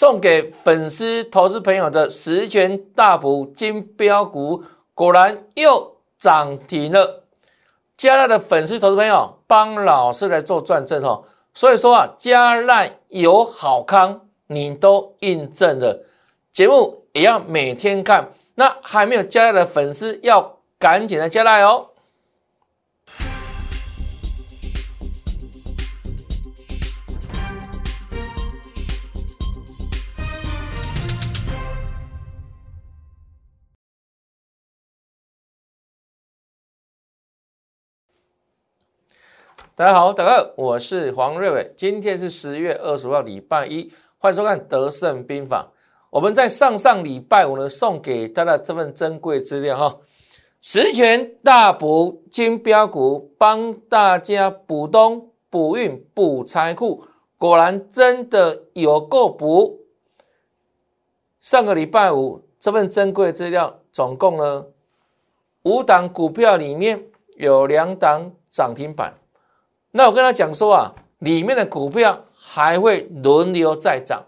送给粉丝、投资朋友的十全大补金标股，果然又涨停了。加赖的粉丝、投资朋友帮老师来做转正哦，所以说啊，加赖有好康，你都印证了。节目也要每天看，那还没有加赖的粉丝要赶紧来加赖哦。大家好，大家好，我是黄瑞伟。今天是十月二十号，礼拜一，欢迎收看《德胜兵法》。我们在上上礼拜五呢，送给大家这份珍贵资料哈，十全大补金标股，帮大家补东补运补财库，果然真的有够补。上个礼拜五这份珍贵资料，总共呢五档股票里面有两档涨停板。那我跟他讲说啊，里面的股票还会轮流再涨。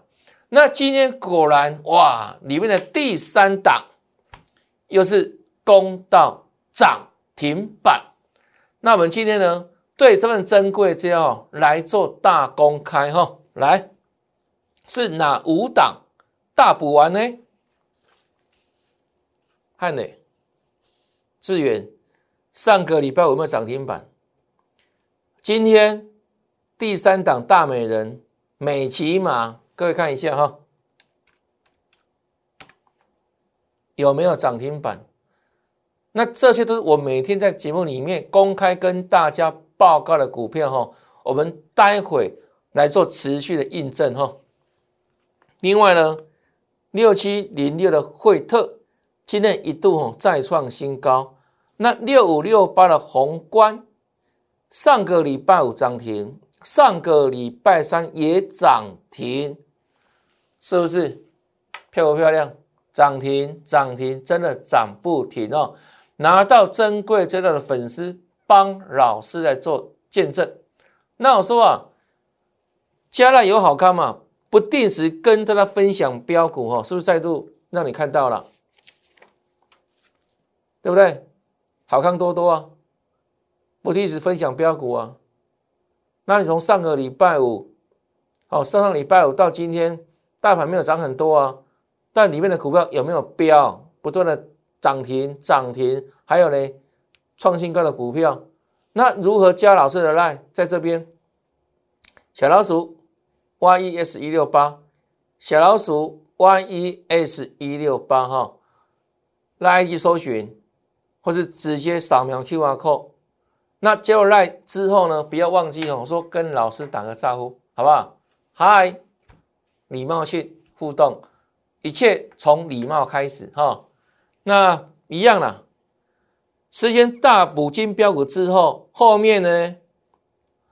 那今天果然哇，里面的第三档又是攻到涨停板。那我们今天呢，对这份珍贵资料来做大公开哈，来是哪五档大补完呢？汉磊、智远，上个礼拜有没有涨停板？今天第三档大美人美骑马，各位看一下哈，有没有涨停板？那这些都是我每天在节目里面公开跟大家报告的股票哈，我们待会来做持续的印证哈。另外呢，六七零六的惠特今天一度哈再创新高，那六五六八的宏观。上个礼拜五涨停，上个礼拜三也涨停，是不是漂不漂亮？涨停涨停，真的涨不停哦！拿到珍贵资料的粉丝帮老师来做见证。那我说啊，加了有好看嘛？不定时跟大家分享标股哈，是不是再度让你看到了？对不对？好看多多啊！不一直分享标股啊，那你从上个礼拜五，哦，上上礼拜五到今天，大盘没有涨很多啊，但里面的股票有没有标？不断的涨停涨停，还有呢，创新高的股票，那如何加老师的 line 在这边？小老鼠 y e s 一六八，小老鼠 y e s 一六八哈，拉一搜寻，或是直接扫描 Q R code。那加入赖之后呢，不要忘记哦，说跟老师打个招呼，好不好？嗨，礼貌性互动，一切从礼貌开始哈。那一样啦，时间大补金标股之后，后面呢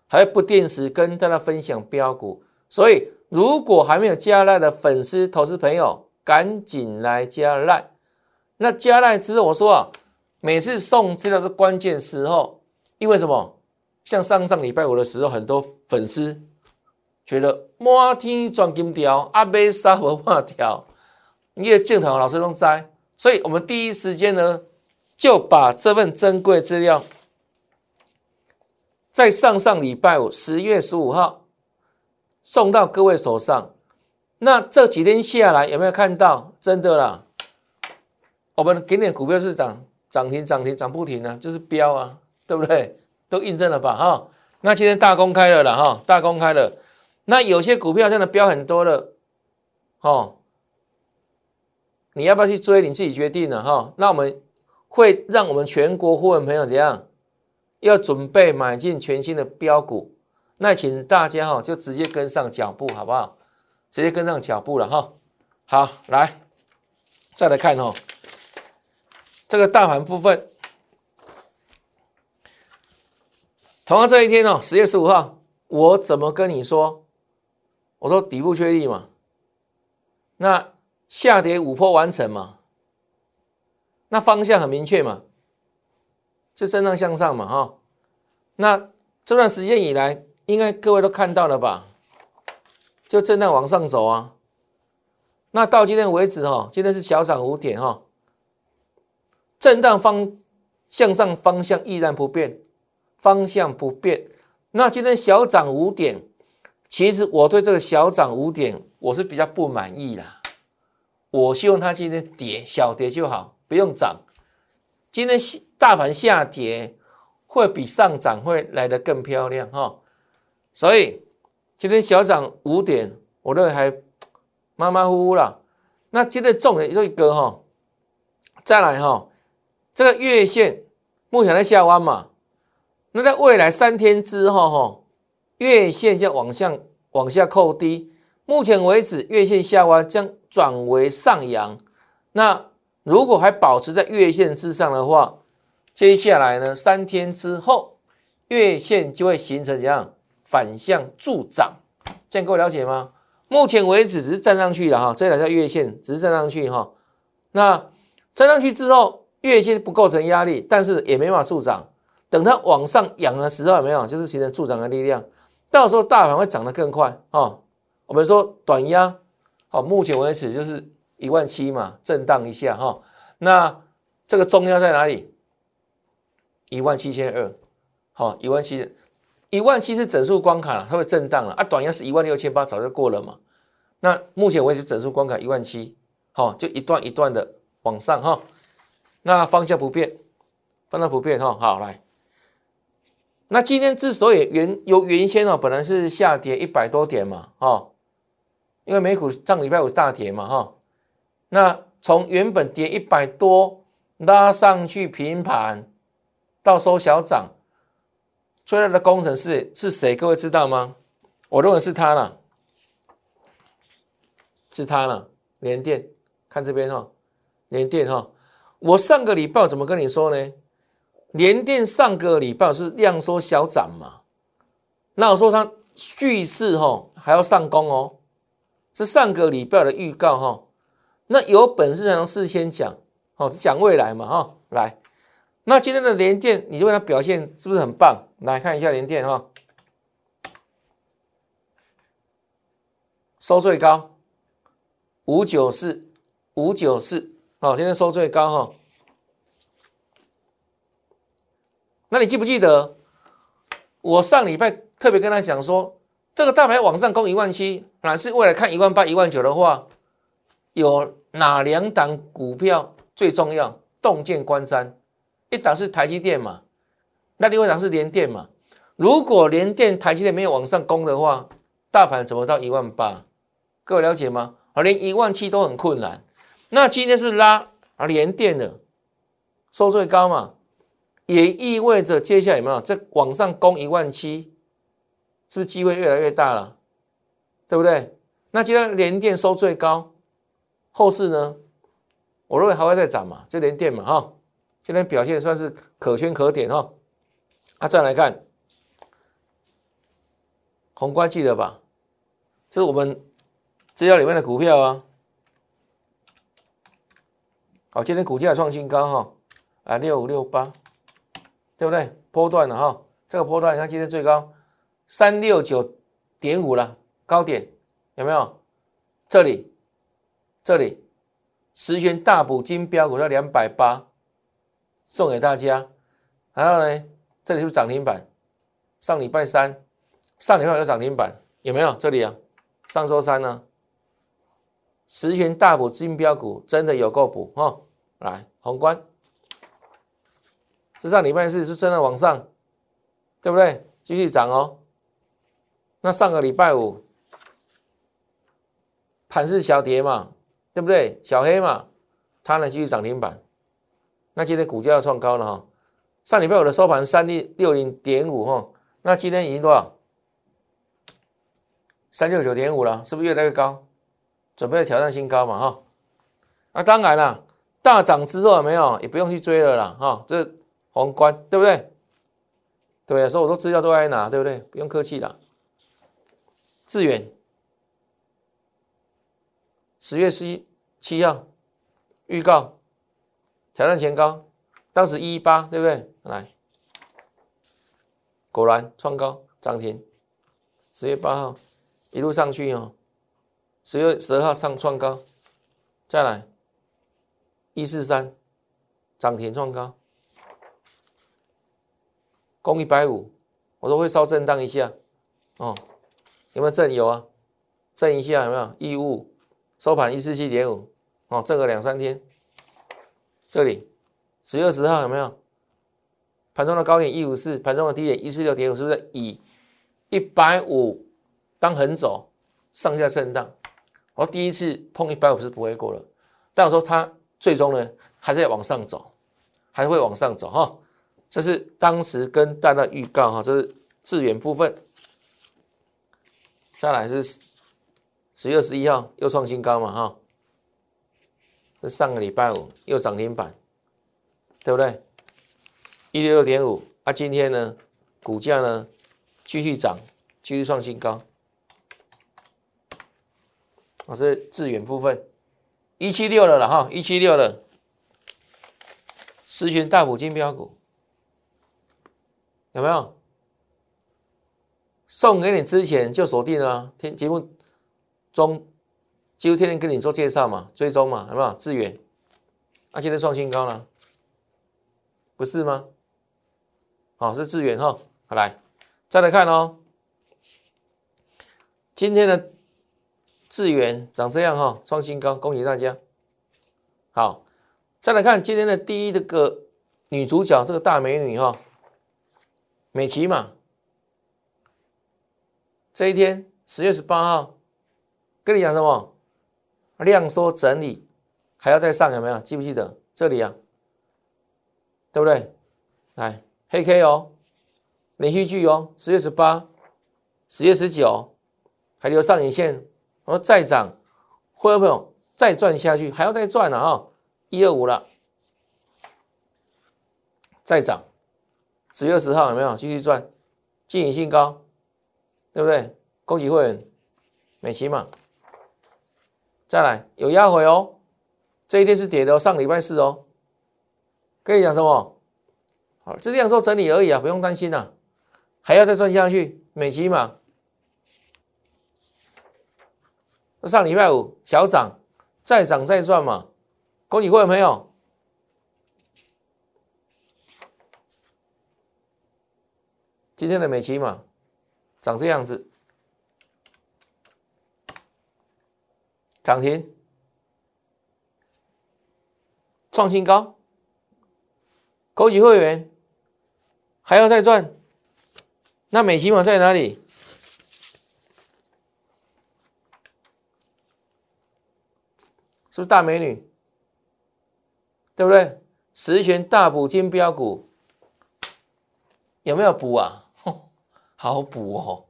还不定时跟大家分享标股，所以如果还没有加赖的粉丝、投资朋友，赶紧来加赖。那加赖之后，我说啊，每次送资料的关键时候。因为什么？像上上礼拜五的时候，很多粉丝觉得满天钻金条，阿妹杀无法条，你也镜头老师都在，所以我们第一时间呢，就把这份珍贵资料，在上上礼拜五十月十五号送到各位手上。那这几天下来，有没有看到？真的啦，我们给点股票是涨涨停涨停涨不停啊，就是飙啊。对不对？都印证了吧？哈，那今天大公开了了哈，大公开了。那有些股票真的标很多了，哦，你要不要去追？你自己决定了哈。那我们会让我们全国会员朋友怎样？要准备买进全新的标股，那请大家哈就直接跟上脚步，好不好？直接跟上脚步了哈。好，来再来看哦，这个大盘部分。同样这一天哦，十月十五号，我怎么跟你说？我说底部确立嘛，那下跌五波完成嘛，那方向很明确嘛，就震荡向上嘛，哈。那这段时间以来，应该各位都看到了吧？就震荡往上走啊。那到今天为止哈，今天是小涨五点哈，震荡方向上方向依然不变，方向不变。那今天小涨五点，其实我对这个小涨五点我是比较不满意的。我希望它今天跌小跌就好，不用涨。今天大盘下跌会比上涨会来得更漂亮哈，所以今天小涨五点，我认为还马马虎虎了。那今天重点就一个哈，再来哈，这个月线目前在下弯嘛。那在未来三天之后，哈，月线将往向往下扣低。目前为止，月线下弯将转为上扬。那如果还保持在月线之上的话，接下来呢，三天之后，月线就会形成怎样反向助涨？这样各位了解吗？目前为止只是站上去了哈，这两条月线只是站上去哈。那站上去之后，月线不构成压力，但是也没法助涨。等它往上扬的时候，有没有就是形成助长的力量？到时候大盘会涨得更快啊！我们说短压，好，目前为止就是一万七嘛，震荡一下哈。那这个中压在哪里？一万七千二，好，一万七，一万七是整数关卡，它会震荡了啊。短压是一万六千八，早就过了嘛。那目前为止整数关卡一万七，好，就一段一段的往上哈。那方向不变，方向不变哈。好，来。那今天之所以原由原先哦，本来是下跌一百多点嘛，哈，因为美股上礼拜五大跌嘛，哈，那从原本跌一百多拉上去平盘，到收小涨，最大的工程师是谁？各位知道吗？我认为是他了，是他了，联电，看这边哈，联电哈，我上个礼拜怎么跟你说呢？联电上个礼拜是量缩小涨嘛？那我说它蓄势哈还要上攻哦，是上个礼拜的预告哈。那有本事才能事先讲，哦，讲未来嘛哈。来，那今天的联电，你就问它表现是不是很棒？来看一下联电哈，收最高五九四五九四，好，今天收最高哈。那你记不记得我上礼拜特别跟他讲说，这个大盘往上攻一万七，哪是未来看一万八、一万九的话，有哪两档股票最重要？洞见观瞻，一档是台积电嘛，那另外一档是联电嘛。如果联电、台积电没有往上攻的话，大盘怎么到一万八？各位了解吗？啊，连一万七都很困难。那今天是不是拉啊？联电的收最高嘛？也意味着接下来有没有在往上攻一万七，是不是机会越来越大了？对不对？那今天连电收最高，后市呢？我认为还会再涨嘛，就连电嘛哈。今天表现算是可圈可点哈。啊，再来看宏观记得吧？这是我们资料里面的股票啊。好，今天股价创新高哈，啊六五六八。对不对？波段的哈，这个波段你看今天最高三六九点五了，高点有没有？这里，这里十权大补金标股要两百八，送给大家。然后呢，这里是涨停板，上礼拜三，上礼拜有涨停板，有没有？这里啊，上周三呢，十权大补金标股真的有够补哈，来宏观。这上礼拜四是真的往上，对不对？继续涨哦。那上个礼拜五盘是小跌嘛，对不对？小黑嘛，它呢继续涨停板。那今天股价要创高了哈。上礼拜五的收盘三六六零点五哈，那今天已经多少？三六九点五了，是不是越来越高？准备挑战新高嘛哈。那当然了，大涨之后没有，也不用去追了啦哈。这宏观对不对？对啊，所以我说资料都在哪，对不对？不用客气的。致远，十月十一七号预告挑战前高，当时一一八，对不对？来，果然创高涨停。十月八号一路上去哦，十月十二号上创高，再来一四三涨停创高，攻一百五，我说会稍震荡一下，哦，有没有震有啊？震一下有没有？义务收盘一四七点五，哦，震个两三天，这里十月十号有没有？盘中的高点一五四，盘中的低点一四六点五，是不是以一百五当横走，上下震荡？我第一次碰一百五是不会过了，但我说它最终呢还是要往上走，还会往上走哈。这是当时跟大家预告哈，这是致远部分。再来是十月十一号又创新高嘛哈，这上个礼拜五又涨停板，对不对？一六六点五啊，今天呢股价呢继续涨，继续创新高。我是致远部分，一七六了了哈，一七六了，十全大补金标股有没有？送给你之前就锁定了，听节目中几乎天天跟你做介绍嘛，追踪嘛，有没有？致远，啊，现在创新高了，不是吗？好，是致远哈，好来，再来看哦，今天的。志远长这样哈，创新高，恭喜大家。好，再来看今天的第一这个女主角，这个大美女哈，美琪嘛。这一天十月十八号，跟你讲什么？量缩整理，还要再上，有没有？记不记得这里啊？对不对？来，黑 K 哦，连续剧哦，十月十八，十月十九，还留上影线。我说再涨，会不会再赚下去？还要再赚了啊！一二五了，再涨，十月十号有没有继续赚？进影性高，对不对？恭喜会员，美琪嘛。再来有压回哦，这一天是跌的，上礼拜四哦。跟你讲什么？好，这样做整理而已啊，不用担心呐。还要再赚下去，美琪嘛。上礼拜五小涨，再涨再赚嘛，恭喜各位朋友。今天的美琪嘛，长这样子，涨停，创新高，高级会员，还要再赚，那美琪嘛在哪里？是不是大美女？对不对？十全大补金标股有没有补啊？好补哦，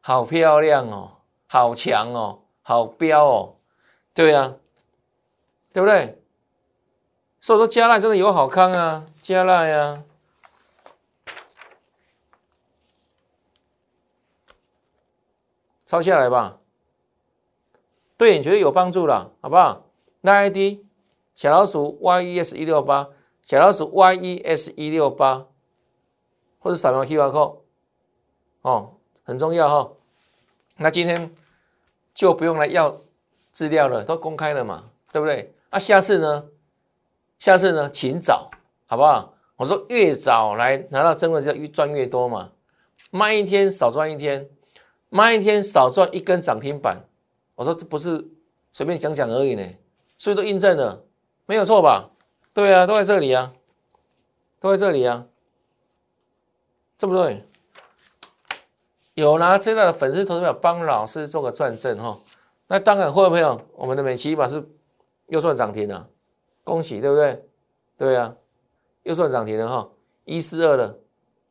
好漂亮哦，好强哦，好标哦，对呀，对不对？所以说加辣真的有好康啊，加辣呀，抄下来吧。对你绝对有帮助了，好不好？那 ID 小老鼠 YES 一六八，小老鼠 YES 一六八，或者扫描 QR code，哦，很重要哈。那今天就不用来要资料了，都公开了嘛，对不对？那下次呢？下次呢？请早，好不好？我说越早来拿到真的是越赚越多嘛，慢一天少赚一天，慢一天少赚一根涨停板。我说这不是随便讲讲而已呢，所以都印证了，没有错吧？对啊，都在这里啊，都在这里啊，对不对？有拿这道的粉丝投资表帮老师做个转正哈，那当然会不会有我们的美琪把是又算涨停了，恭喜对不对？对啊，又算涨停了哈，一四二了，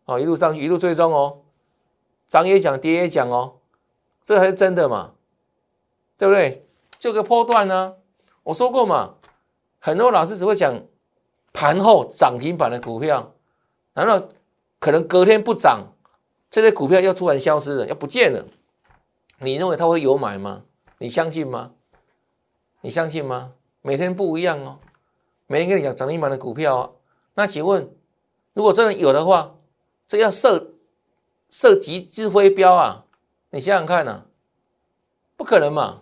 哦一路上去一路追踪哦，涨也讲跌也讲哦，这才是真的嘛。对不对？这个波段呢，我说过嘛，很多老师只会讲盘后涨停板的股票，难道可能隔天不涨，这些股票要突然消失了，要不见了？你认为他会有买吗？你相信吗？你相信吗？每天不一样哦，每天跟你讲涨停板的股票啊，那请问，如果真的有的话，这要设设极致飞镖啊？你想想看呢，不可能嘛？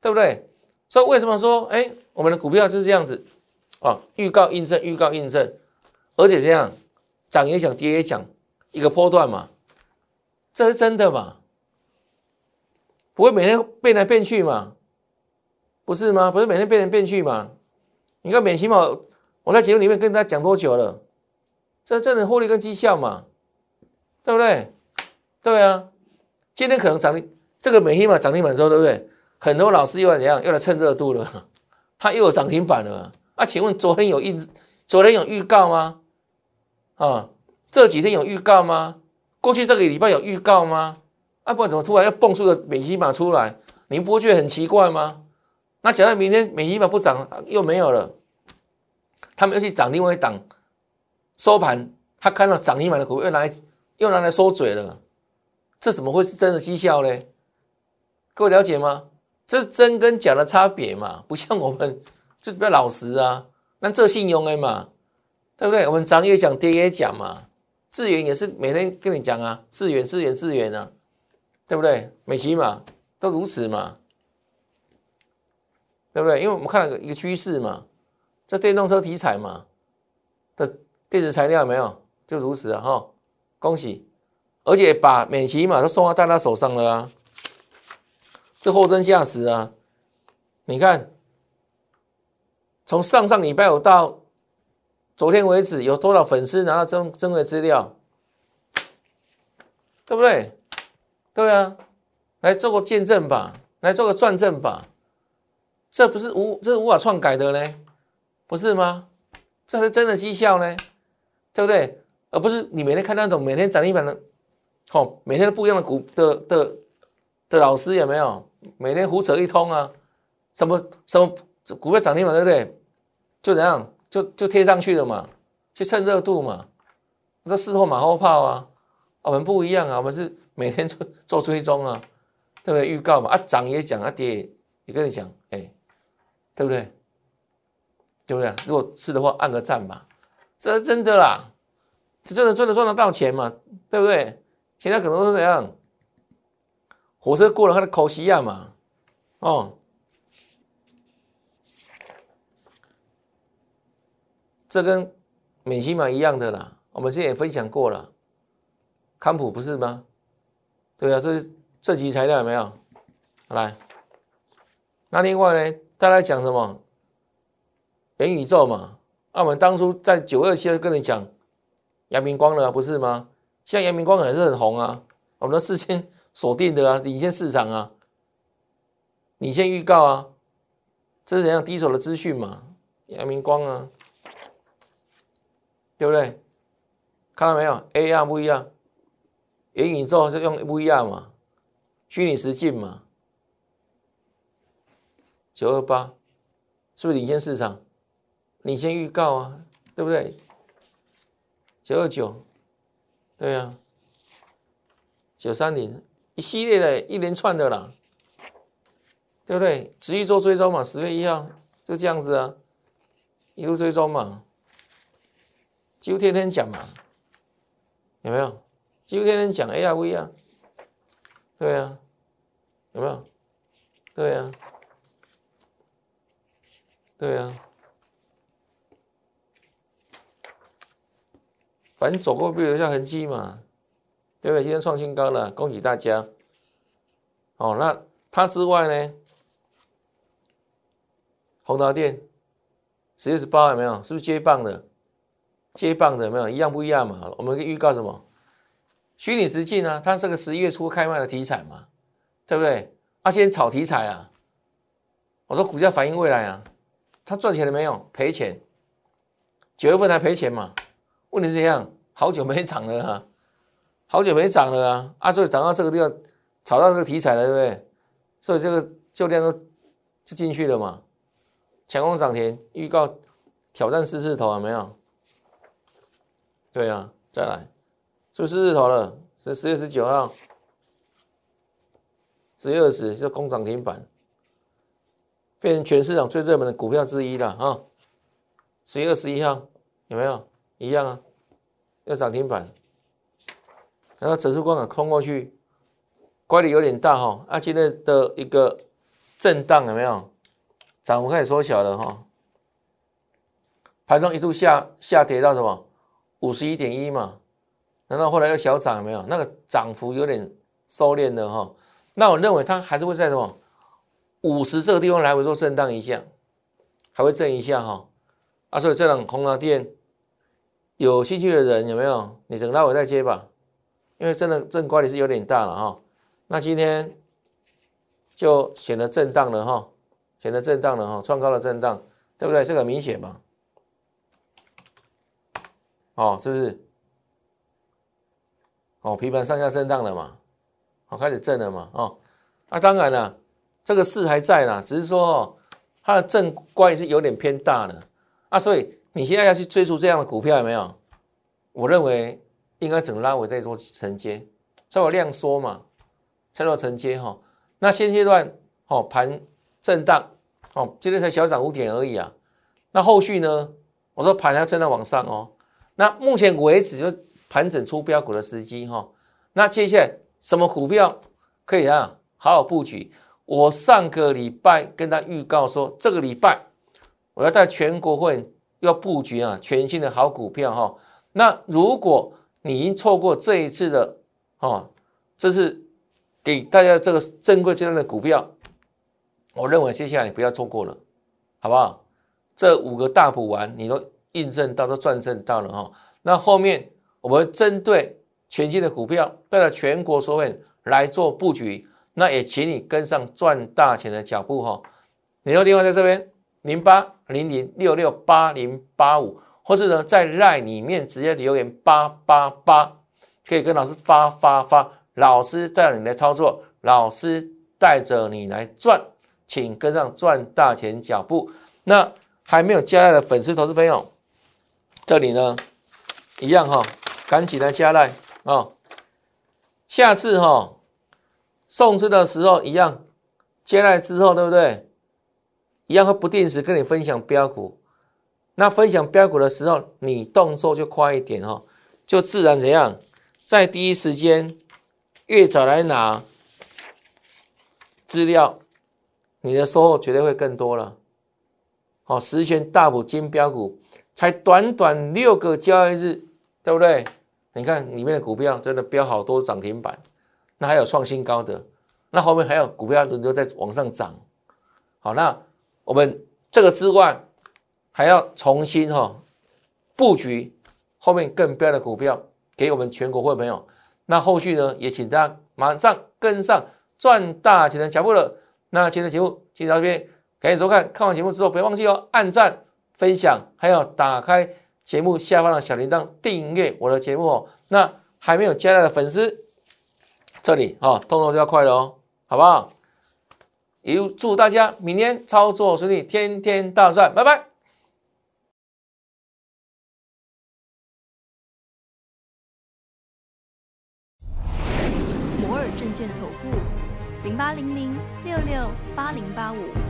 对不对？所以为什么说，哎，我们的股票就是这样子啊？预告印证，预告印证，而且这样涨也讲，跌也讲，一个波段嘛，这是真的嘛？不会每天变来变去嘛？不是吗？不是每天变来变去嘛？你看美起码我在节目里面跟大家讲多久了？这真的获利跟绩效嘛？对不对？对啊，今天可能涨停，这个美起码涨停板之后，对不对？很多老师又要怎样？又来蹭热度了，他又有涨停板了。啊，请问昨天有预，昨天有预告吗？啊，这几天有预告吗？过去这个礼拜有预告吗？啊，不然怎么突然又蹦出个美金码出来？你不会觉得很奇怪吗？那假如明天美金码不涨，又没有了，他们又去涨另外一档，收盘他看到涨停板的股又拿来又拿来收嘴了，这怎么会是真的绩效呢？各位了解吗？这是真跟假的差别嘛？不像我们就比较老实啊，那这信用的嘛，对不对？我们涨也讲，跌也讲嘛。智源也是每天跟你讲啊，智源、智源、智源啊，对不对？美琪嘛，都如此嘛，对不对？因为我们看了一个趋势嘛，这电动车题材嘛的电子材料有没有？就如此啊，哈，恭喜！而且把美琪嘛都送到大家手上了啊。这货真价实啊！你看，从上上礼拜五到昨天为止，有多少粉丝拿到真真的资料？对不对？对啊，来做个见证吧，来做个转证吧。这不是无，这是无法篡改的呢，不是吗？这是真的绩效呢，对不对？而不是你每天看那种每天涨一板的，哦，每天都不一样的股的的的老师有没有？每天胡扯一通啊，什么什么股票涨停板，对不对？就怎样，就就贴上去了嘛，去蹭热度嘛。那事后马后炮啊，我们不一样啊，我们是每天做做追踪啊，对不对？预告嘛，啊涨也讲，啊跌也跟你讲，哎，对不对？对不对？如果是的话，按个赞吧。这是真的啦，是真的真的赚得到钱嘛，对不对？现在可能是怎样？火车过了他的口西亚嘛，哦，这跟美西玛一样的啦。我们之前也分享过了，康普不是吗？对啊，这这集材料有没有？来，那另外呢，大家讲什么？元宇宙嘛。那我们当初在九二七就跟你讲阳明光了，不是吗？现在阳明光还是很红啊。我们的事先。锁定的啊，领先市场啊，领先预告啊，这是怎样第一手的资讯嘛？阳明光啊，对不对？看到没有？AR 不一样，元宇宙是用 VR 嘛，虚拟实境嘛，九二八是不是领先市场？领先预告啊，对不对？九二九，对啊，九三零。一系列的一连串的啦，对不对？持续做追踪嘛，十月一号就这样子啊，一路追踪嘛，几乎天天讲嘛，有没有？几乎天天讲 A R V 啊，对啊，有没有？对啊，对啊，反正走过必留下痕迹嘛。对不对？今天创新高了，恭喜大家。哦，那它之外呢？宏达电十月十八有没有？是不是接棒的？接棒的有没有？一样不一样嘛？我们预告什么？虚拟实境呢？它这个十一月初开卖的题材嘛，对不对？啊，先炒题材啊。我说股价反映未来啊，它赚钱了没有？赔钱。九月份还赔钱嘛？问题是这样，好久没涨了啊。好久没涨了啊！啊，所以涨到这个地方，炒到这个题材了，对不对？所以这个就量都就进去了嘛。强攻涨停，预告挑战四字头，有没有？对啊，再来，是不是日头了？是十月十九号，十月二十是攻涨停板，变成全市场最热门的股票之一了啊！十月二十一号有没有？一样啊，要涨停板。然后指数光啊空过去，乖离有点大哈，啊，今天的一个震荡有没有？涨幅开始缩小了哈。盘中一度下下跌到什么五十一点一嘛，难道后来又小涨没有？那个涨幅有点收敛了哈。那我认为它还是会在什么五十这个地方来回做震荡一下，还会震一下哈。啊，所以这档红蓝电有兴趣的人有没有？你等到我再接吧，因为真的震乖离是有点大了哈。那今天就显得震荡了哈，显得震荡了哈，创高的震荡，对不对？这个明显嘛。哦，是不是？哦，皮盘上下震荡了嘛？好，开始震了嘛？哦，那当然了，这个势还在呢，只是说哦，它的震关系是有点偏大了啊，所以你现在要去追逐这样的股票有没有？我认为应该整个拉尾再做承接，稍微量缩嘛，再做承接哈。那现阶段哦，盘震荡哦，今天才小涨五点而已啊。那后续呢？我说盘要震荡往上哦。那目前为止就盘整出标股的时机哈，那接下来什么股票可以啊好好布局？我上个礼拜跟他预告说，这个礼拜我要带全国会要布局啊全新的好股票哈。那如果你已经错过这一次的哦，这是给大家这个珍贵阶段的股票，我认为接下来你不要错过了，好不好？这五个大补完你都。印证到都转正到了哈，那后面我们针对全新的股票，带了全国所有人来做布局，那也请你跟上赚大钱的脚步哈。联络电话在这边零八零零六六八零八五，或是呢在赖里面直接留言八八八，可以跟老师发发发，老师带着你来操作，老师带着你来赚，请跟上赚大钱脚步。那还没有加来的粉丝投资朋友。这里呢，一样哈，赶紧来加来啊！下次哈送资的时候一样，加来之后对不对？一样会不定时跟你分享标股。那分享标股的时候，你动作就快一点哈，就自然怎样，在第一时间越早来拿资料，你的收获绝对会更多了。好，实权大补金标股。才短短六个交易日，对不对？你看里面的股票真的标好多涨停板，那还有创新高的，那后面还有股票轮流在往上涨。好，那我们这个之外还要重新哈布局后面更标的股票给我们全国会朋友。那后续呢，也请大家马上跟上赚大钱的脚步了。那今天的节目就到这边，感谢收看。看完节目之后，别忘记哦，按赞。分享，还有打开节目下方的小铃铛，订阅我的节目哦。那还没有加来的粉丝，这里啊，动作就要快了哦，好不好？也祝大家明天操作顺利，天天大赚，拜拜。摩尔证券投顾，零八零零六六八零八五。